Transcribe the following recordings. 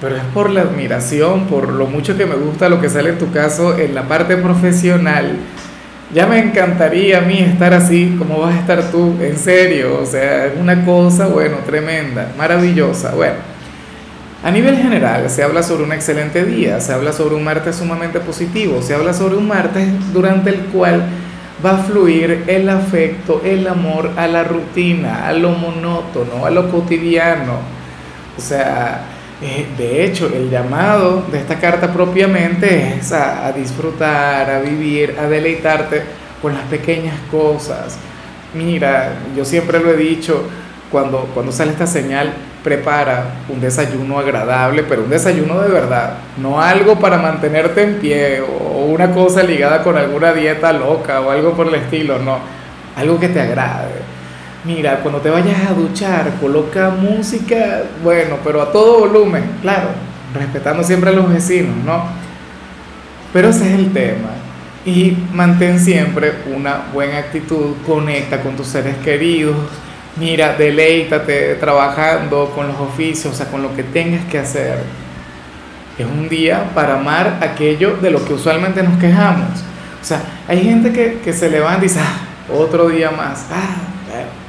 pero es por la admiración, por lo mucho que me gusta lo que sale en tu caso en la parte profesional. Ya me encantaría a mí estar así como vas a estar tú, en serio, o sea, es una cosa, bueno, tremenda, maravillosa. Bueno, a nivel general se habla sobre un excelente día, se habla sobre un martes sumamente positivo, se habla sobre un martes durante el cual va a fluir el afecto, el amor a la rutina, a lo monótono, a lo cotidiano. O sea, eh, de hecho, el llamado de esta carta propiamente es a, disfrutar, a vivir, a deleitarte con las pequeñas cosas. Mira, yo siempre lo he dicho, cuando, cuando sale esta señal, prepara un desayuno agradable, pero un desayuno de verdad, no algo para mantenerte en pie o una cosa ligada con alguna dieta loca o algo por el estilo, no, algo que te agrade Mira, cuando te vayas a duchar, coloca música, bueno, pero a todo volumen, claro, respetando siempre a los vecinos, ¿no? Pero ese es el tema. Y mantén siempre una buena actitud, conecta con tus seres queridos, mira, deleítate trabajando con los oficios, o sea, con lo que tengas que hacer. Es un día para amar aquello de lo que usualmente nos quejamos. O sea, hay gente que, que se levanta y dice, ah, otro día más, ah,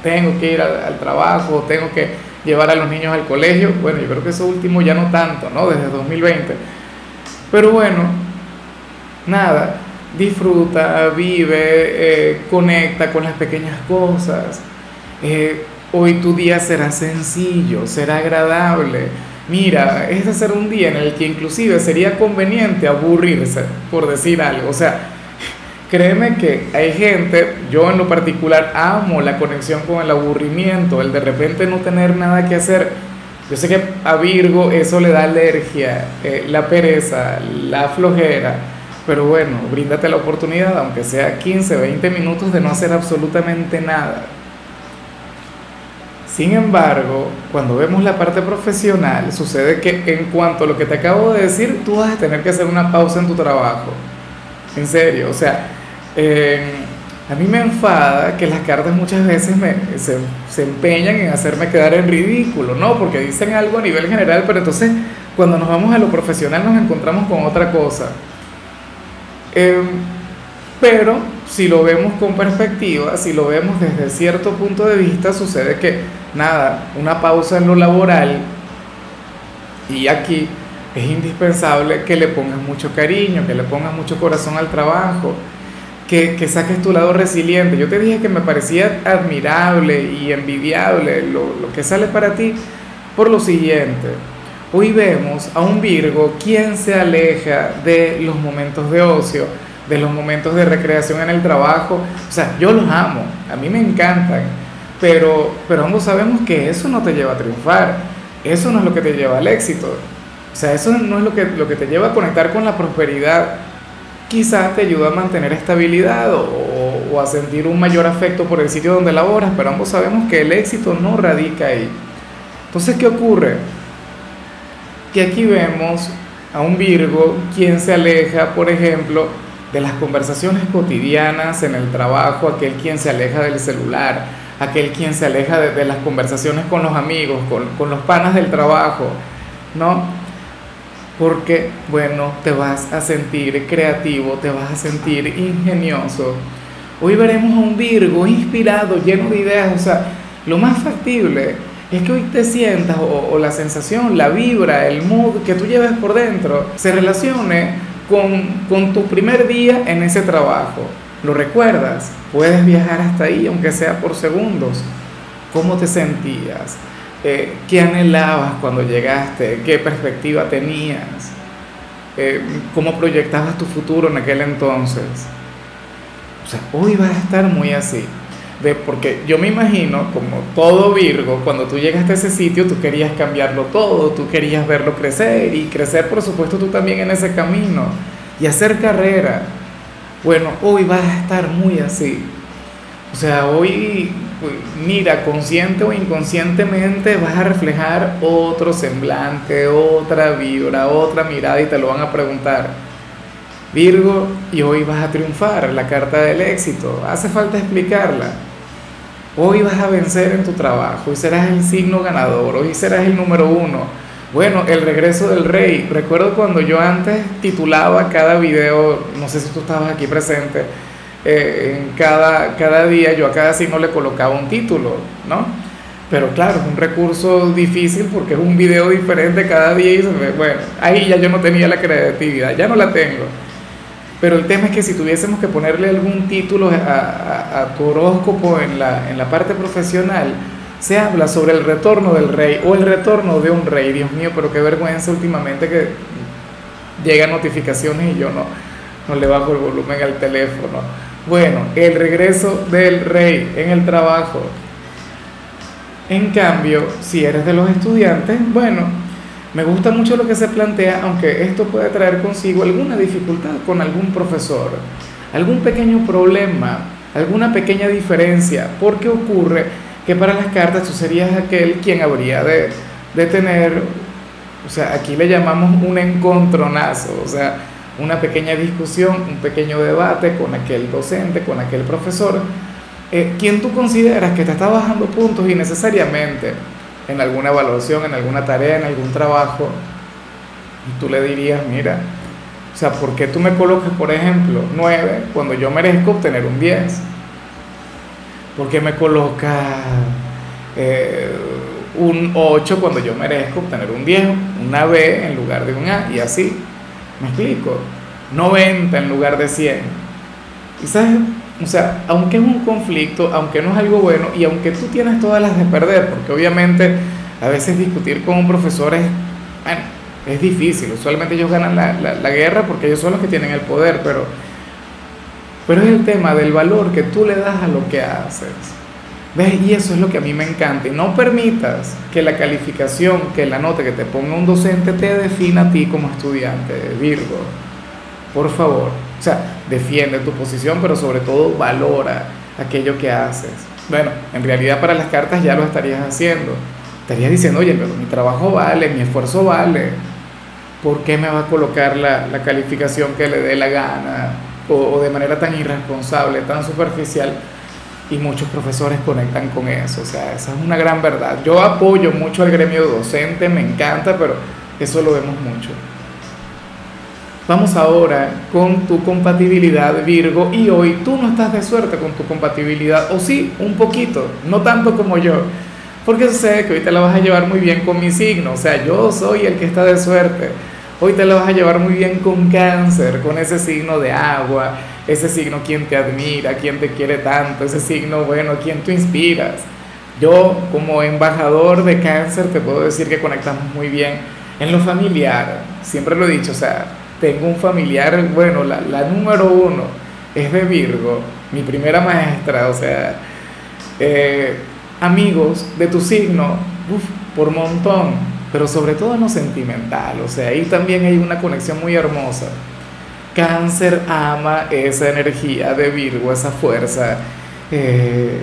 tengo que ir al, trabajo, tengo que llevar a los niños al colegio. Bueno, yo creo que eso último ya no tanto, ¿no? Desde 2020. Pero bueno, nada, disfruta, vive, eh, conecta con las pequeñas cosas. Eh, hoy tu día será sencillo, será agradable. Mira, es de ser un día en el que inclusive sería conveniente aburrirse, por decir algo. O sea, Créeme que hay gente, yo en lo particular amo la conexión con el aburrimiento, el de repente no tener nada que hacer. Yo sé que a Virgo eso le da alergia, eh, la pereza, la flojera, pero bueno, bríndate la oportunidad, aunque sea 15, 20 minutos de no hacer absolutamente nada. Sin embargo, cuando vemos la parte profesional, sucede que en cuanto a lo que te acabo de decir, tú vas a tener que hacer una pausa en tu trabajo. En serio, o sea, a mí me enfada que las cartas muchas veces se, se, empeñan en hacerme quedar en ridículo, ¿no? Porque dicen algo a nivel general, pero entonces cuando nos vamos a lo profesional nos encontramos con otra cosa. Em, pero si lo vemos con perspectiva, si lo vemos desde cierto punto de vista, sucede que, nada, una pausa en lo laboral y aquí es indispensable que le pongas mucho cariño, que le pongas mucho corazón al trabajo que, saques tu lado resiliente. Yo te dije que me parecía admirable y envidiable lo, lo que sale para ti por lo siguiente. Hoy vemos a un Virgo quien se aleja de los momentos de ocio, de los momentos de recreación en el trabajo. O sea, yo los amo, a mí me encantan, pero, pero ambos sabemos que eso no te lleva a triunfar, eso no es lo que te lleva al éxito. O sea, eso no es lo que, lo que te lleva a conectar con la prosperidad quizás te ayuda a mantener estabilidad o, a sentir un mayor afecto por el sitio donde laboras, pero ambos sabemos que el éxito no radica ahí. Entonces, ¿qué ocurre? Que aquí vemos a un Virgo quien se aleja, por ejemplo, de las conversaciones cotidianas en el trabajo, aquel quien se aleja del celular, aquel quien se aleja de, las conversaciones con los amigos, con, con los panas del trabajo, ¿no? Porque, bueno, te vas a sentir creativo, te vas a sentir ingenioso. Hoy veremos a un Virgo inspirado, lleno de ideas, o sea, lo más factible es que hoy te sientas o, la sensación, la vibra, el mood que tú lleves por dentro se relacione con, con tu primer día en ese trabajo. ¿Lo recuerdas? Puedes viajar hasta ahí, aunque sea por segundos. ¿Cómo te sentías? Eh, qué anhelabas cuando llegaste, qué perspectiva tenías, eh, cómo proyectabas tu futuro en aquel entonces. O sea, hoy vas a estar muy así. de, porque yo me imagino, como todo Virgo, cuando tú llegaste a ese sitio, tú querías cambiarlo todo, tú querías verlo crecer y crecer, por supuesto, tú también en ese camino y hacer carrera. Bueno, hoy vas a estar muy así. O sea, hoy, pues, mira, consciente o inconscientemente vas a reflejar otro semblante, otra vibra, otra mirada y te lo van a preguntar. Virgo, y hoy vas a triunfar, la carta del éxito. Hace falta explicarla. Hoy vas a vencer en tu trabajo, hoy serás el signo ganador, hoy serás el número uno. Bueno, el regreso del rey. Recuerdo cuando yo antes titulaba cada video, no sé si tú estabas aquí presente, eh, en cada, cada día yo a cada signo le colocaba un título, ¿no? Pero claro, es un recurso difícil porque es un video diferente cada día y bueno, ahí ya yo no tenía la creatividad, ya no la tengo. Pero el tema es que si tuviésemos que ponerle algún título a, tu horóscopo en la, en la parte profesional, se habla sobre el retorno del rey o el retorno de un rey. Dios mío, pero qué vergüenza últimamente que llegan notificaciones y yo no, no le bajo el volumen al teléfono. Bueno, el regreso del rey en el trabajo. En cambio, si eres de los estudiantes, bueno, me gusta mucho lo que se plantea, aunque esto puede traer consigo alguna dificultad con algún profesor, algún pequeño problema, alguna pequeña diferencia, porque ocurre que para las cartas tú serías aquel quien habría de, de tener, o sea, aquí le llamamos un encontronazo, o sea, una pequeña discusión, un pequeño debate con aquel docente, con aquel profesor, eh, quien tú consideras que te está bajando puntos innecesariamente en alguna evaluación, en alguna tarea, en algún trabajo, y tú le dirías, mira, o sea, ¿por qué tú me colocas, por ejemplo, 9 cuando yo merezco obtener un 10? ¿Por qué me colocas eh, un 8 cuando yo merezco obtener un 10, una B en lugar de un A? Y así, ¿me explico? 90 en lugar de 100. Y sabes, o sea, aunque es un conflicto, aunque no es algo bueno y aunque tú tienes todas las de perder, porque obviamente a veces discutir con un profesor es, bueno, es difícil, usualmente ellos ganan la, la, guerra porque ellos son los que tienen el poder, pero, pero es el tema del valor que tú le das a lo que haces. ¿Ves? Y eso es lo que a mí me encanta. Y no permitas que la calificación, que la nota que te ponga un docente te defina a ti como estudiante, Virgo. Por favor. O sea, defiende tu posición, pero sobre todo valora aquello que haces. Bueno, en realidad para las cartas ya lo estarías haciendo. Estarías diciendo, oye, pero mi trabajo vale, mi esfuerzo vale. ¿Por qué me va a colocar la, la calificación que le dé la gana? O, o de manera tan irresponsable, tan superficial. Y muchos profesores conectan con eso. O sea, esa es una gran verdad. Yo apoyo mucho al gremio docente, me encanta, pero eso lo vemos mucho. Vamos ahora con tu compatibilidad Virgo y hoy tú no estás de suerte con tu compatibilidad, o sí, un poquito, no tanto como yo, porque sé que hoy te la vas a llevar muy bien con mi signo, o sea, yo soy el que está de suerte. Hoy te la vas a llevar muy bien con cáncer, con ese signo de agua, ese signo quien te admira, quien te quiere tanto, ese signo, bueno, quien tú inspiras. Yo como embajador de cáncer te puedo decir que conectamos muy bien en lo familiar, siempre lo he dicho, o sea, tengo un familiar, bueno, la, la número uno es de Virgo, mi primera maestra, o sea, eh, amigos de tu signo, uf, por montón, pero sobre todo en lo sentimental, o sea, ahí también hay una conexión muy hermosa. Cáncer ama esa energía de Virgo, esa fuerza, eh,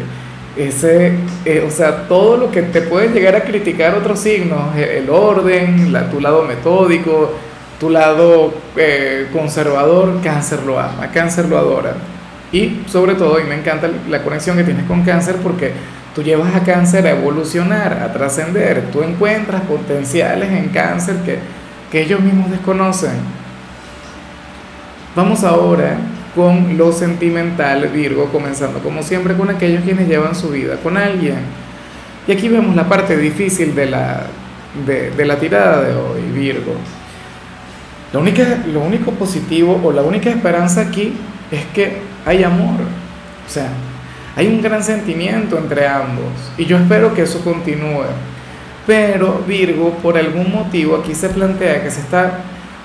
ese, eh, o sea, todo lo que te pueden llegar a criticar otros signos, el orden, la, tu lado metódico, tu lado eh, conservador, cáncer lo ama, cáncer lo adora. Y sobre todo, y me encanta la conexión que tienes con cáncer porque tú llevas a cáncer a evolucionar, a trascender, tú encuentras potenciales en cáncer que, que ellos mismos desconocen. Vamos ahora con lo sentimental, Virgo, comenzando como siempre con aquellos quienes llevan su vida con alguien. Y aquí vemos la parte difícil de la, de, la tirada de hoy, Virgo lo, única, lo único positivo o la única esperanza aquí es que hay amor. O sea, hay un gran sentimiento entre ambos y yo espero que eso continúe. Pero Virgo, por algún motivo, aquí se plantea que se está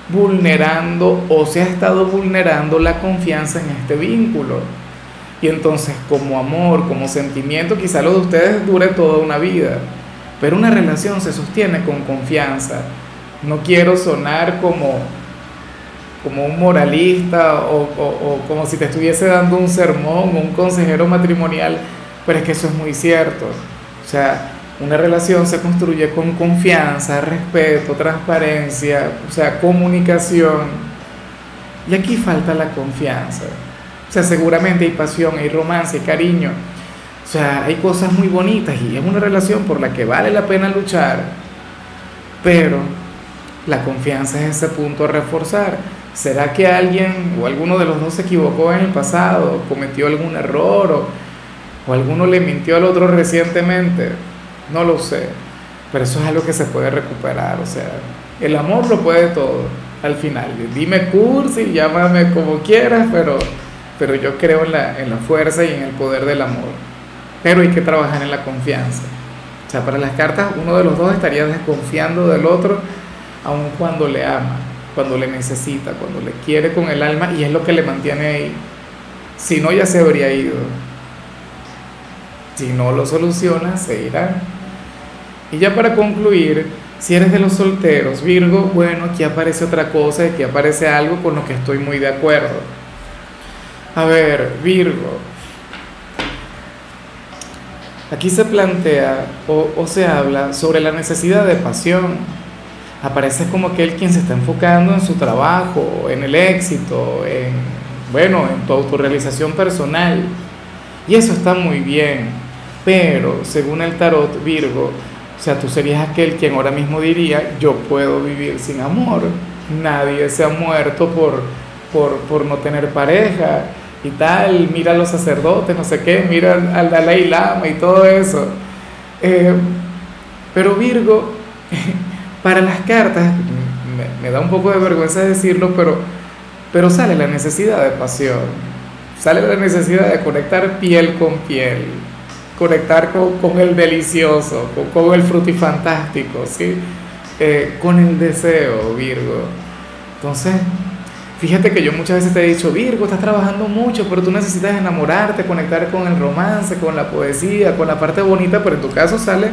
vulnerando o se ha estado vulnerando la confianza en este vínculo. Y entonces como amor, como sentimiento, quizá lo de ustedes dure toda una vida. Pero una relación se sostiene con confianza. No quiero sonar como, como un moralista o, o como si te estuviese dando un sermón o un consejero matrimonial, pero es que eso es muy cierto. O sea, una relación se construye con confianza, respeto, transparencia, o sea, comunicación. Y aquí falta la confianza. O sea, seguramente hay pasión, hay romance, hay cariño. O sea, hay cosas muy bonitas y es una relación por la que vale la pena luchar. Pero la confianza es ese punto a reforzar. ¿Será que alguien o alguno de los dos se equivocó en el pasado, cometió algún error o, o alguno le mintió al otro recientemente? No lo sé, pero eso es algo que se puede recuperar, o sea, el amor lo puede todo al final. Dime cursi, llámame como quieras, pero, pero yo creo en la, en la fuerza y en el poder del amor. Pero hay que trabajar en la confianza. O sea, para las cartas uno de los dos estaría desconfiando del otro, aun cuando le ama, cuando le necesita, cuando le quiere con el alma y es lo que le mantiene ahí. Si no, ya se habría ido. Si no lo soluciona, se irá. Y ya para concluir, si eres de los solteros, Virgo, bueno, aquí aparece otra cosa, aquí aparece algo con lo que estoy muy de acuerdo. A ver, Virgo, aquí se plantea o, o se habla sobre la necesidad de pasión. Aparece como aquel quien se está enfocando en su trabajo, en el éxito, en, bueno, en tu autorrealización personal. Y eso está muy bien, pero según el tarot Virgo, o sea, tú serías aquel quien ahora mismo diría, yo puedo vivir sin amor. Nadie se ha muerto por, por, por no tener pareja y tal. Mira a los sacerdotes, no sé qué, mira al Dalai Lama y todo eso. Eh, pero Virgo, para las cartas, me, me, da un poco de vergüenza decirlo, pero, pero sale la necesidad de pasión, sale la necesidad de conectar piel con piel conectar con, con el delicioso, con, con, el frutifantástico, ¿sí? Eh, con el deseo, Virgo. Entonces, fíjate que yo muchas veces te he dicho, Virgo, estás trabajando mucho, pero tú necesitas enamorarte, conectar con el romance, con la poesía, con la parte bonita, pero en tu caso sale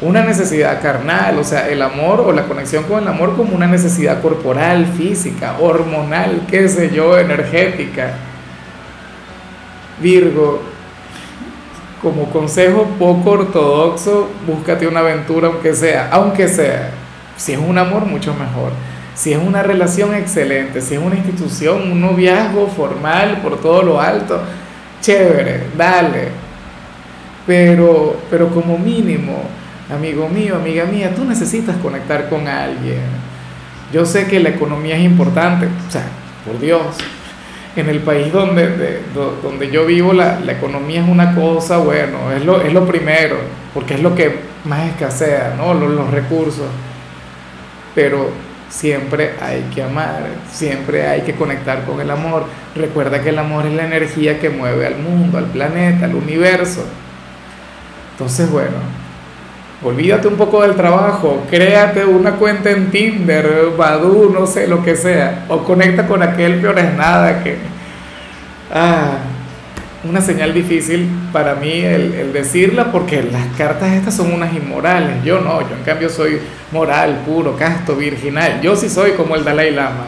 una necesidad carnal, o sea, el amor o la conexión con el amor como una necesidad corporal, física, hormonal, qué sé yo, energética. Virgo, como consejo poco ortodoxo, búscate una aventura aunque sea, aunque sea. Si es un amor, mucho mejor. Si es una relación excelente, si es una institución, un noviazgo formal por todo lo alto, chévere, dale. Pero, pero como mínimo, amigo mío, amiga mía, tú necesitas conectar con alguien. Yo sé que la economía es importante, o sea, por Dios, en el país donde, de, donde yo vivo la, la, economía es una cosa, bueno, es lo, es lo primero, porque es lo que más escasea, ¿no? Los, los recursos. Pero siempre hay que amar, siempre hay que conectar con el amor. Recuerda que el amor es la energía que mueve al mundo, al planeta, al universo. Entonces, bueno, olvídate un poco del trabajo, créate una cuenta en Tinder, Badu, no sé, lo que sea, o conecta con aquel peor es nada que... Ah, una señal difícil para mí el, el, decirla porque las cartas estas son unas inmorales, yo no, yo en cambio soy moral, puro, casto, virginal, yo sí soy como el Dalai Lama.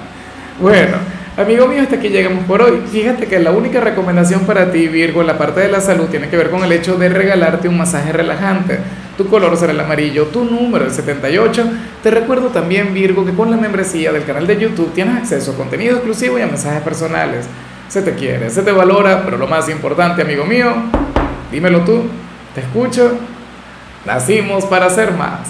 Bueno, amigo mío, hasta aquí llegamos por hoy. Fíjate que la única recomendación para ti, Virgo, en la parte de la salud, tiene que ver con el hecho de regalarte un masaje relajante tu color será el amarillo, tu número el 78. Te recuerdo también, Virgo, que con la membresía del canal de YouTube tienes acceso a contenido exclusivo y a mensajes personales. Se te quiere, se te valora, pero lo más importante, amigo mío, dímelo tú, te escucho, nacimos para ser más.